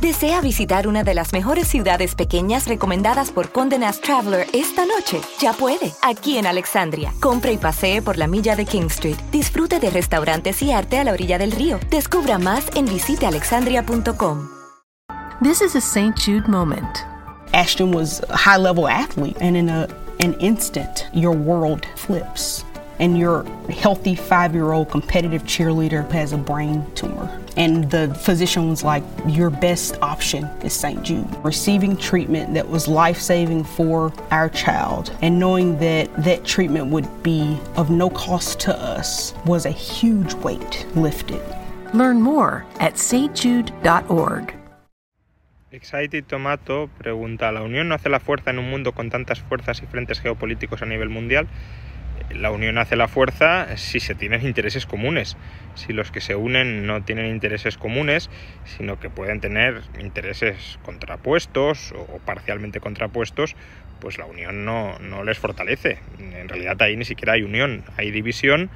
¿Desea visitar una de las mejores ciudades pequeñas recomendadas por Condé Nast Traveler esta noche? Ya puede, aquí en Alexandria. Compre y pasee por la milla de King Street. Disfrute de restaurantes y arte a la orilla del río. Descubra más en visitealexandria.com. This is a St. Jude moment. Ashton was a high level athlete, and in a, an instant, your world flips. And your healthy five year old competitive cheerleader has a brain tumor. And the physician was like, Your best option is St. Jude. Receiving treatment that was life saving for our child and knowing that that treatment would be of no cost to us was a huge weight lifted. Learn more at stjude.org. Excited Tomato pregunta, ¿la unión no hace la fuerza en un mundo con tantas fuerzas y frentes geopolíticos a nivel mundial? La unión hace la fuerza si se tienen intereses comunes. Si los que se unen no tienen intereses comunes, sino que pueden tener intereses contrapuestos o parcialmente contrapuestos, pues la unión no, no les fortalece. En realidad ahí ni siquiera hay unión, hay división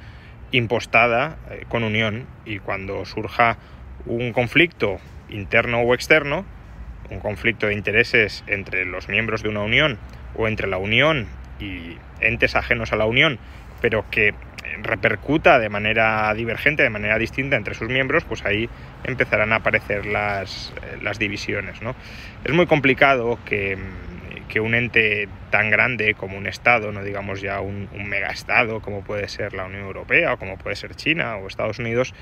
impostada eh, con unión y cuando surja un conflicto interno o externo, un conflicto de intereses entre los miembros de una unión o entre la unión y entes ajenos a la unión, pero que repercuta de manera divergente, de manera distinta entre sus miembros, pues ahí empezarán a aparecer las, eh, las divisiones. ¿no? Es muy complicado que, que, un ente tan grande como un Estado, no digamos ya un, un megaestado como puede ser la Unión Europea o como puede ser China o Estados Unidos,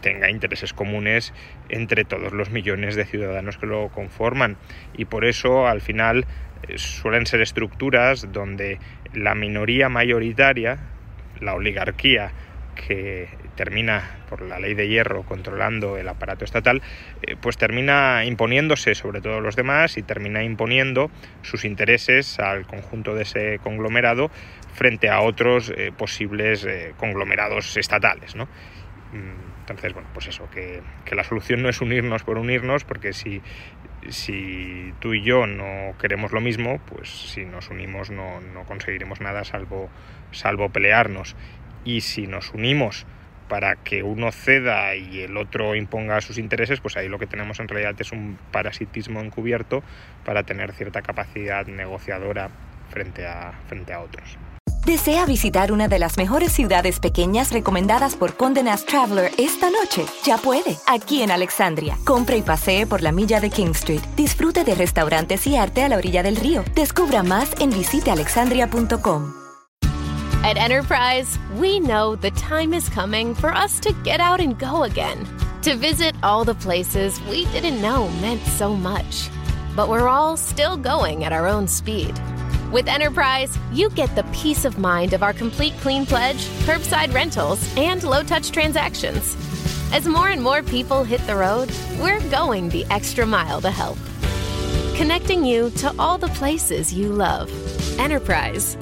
tenga intereses comunes entre todos los millones de ciudadanos que lo conforman y por eso al final eh, suelen ser estructuras donde la minoría mayoritaria, la oligarquía que termina por la ley de hierro controlando el aparato estatal, eh, pues termina imponiéndose sobre todos los demás y termina imponiendo sus intereses al conjunto de ese conglomerado frente a otros eh, posibles conglomerados estatales. ¿no? Mm, entonces, bueno, pues eso, que, la solución no es unirnos por unirnos, porque si, si tú y yo no queremos lo mismo, pues si nos unimos no, no conseguiremos nada salvo, salvo pelearnos. Y si nos unimos para que uno ceda y el otro imponga sus intereses, pues ahí lo que tenemos en realidad es un parasitismo encubierto para tener cierta capacidad negociadora frente a, frente a otros. ¿Desea visitar una de las mejores ciudades pequeñas recomendadas por Condé Nast Traveler esta noche? Ya puede, aquí en Alexandria. Compre y pasee por la milla de King Street. Disfrute de restaurantes y arte a la orilla del río. Descubra más en visitealexandria.com. At Enterprise, we know the time is coming for us to get out and go again. To visit all the places we didn't know meant so much. But we're all still going at our own speed. With Enterprise, you get the peace of mind of our complete clean pledge, curbside rentals, and low touch transactions. As more and more people hit the road, we're going the extra mile to help. Connecting you to all the places you love. Enterprise,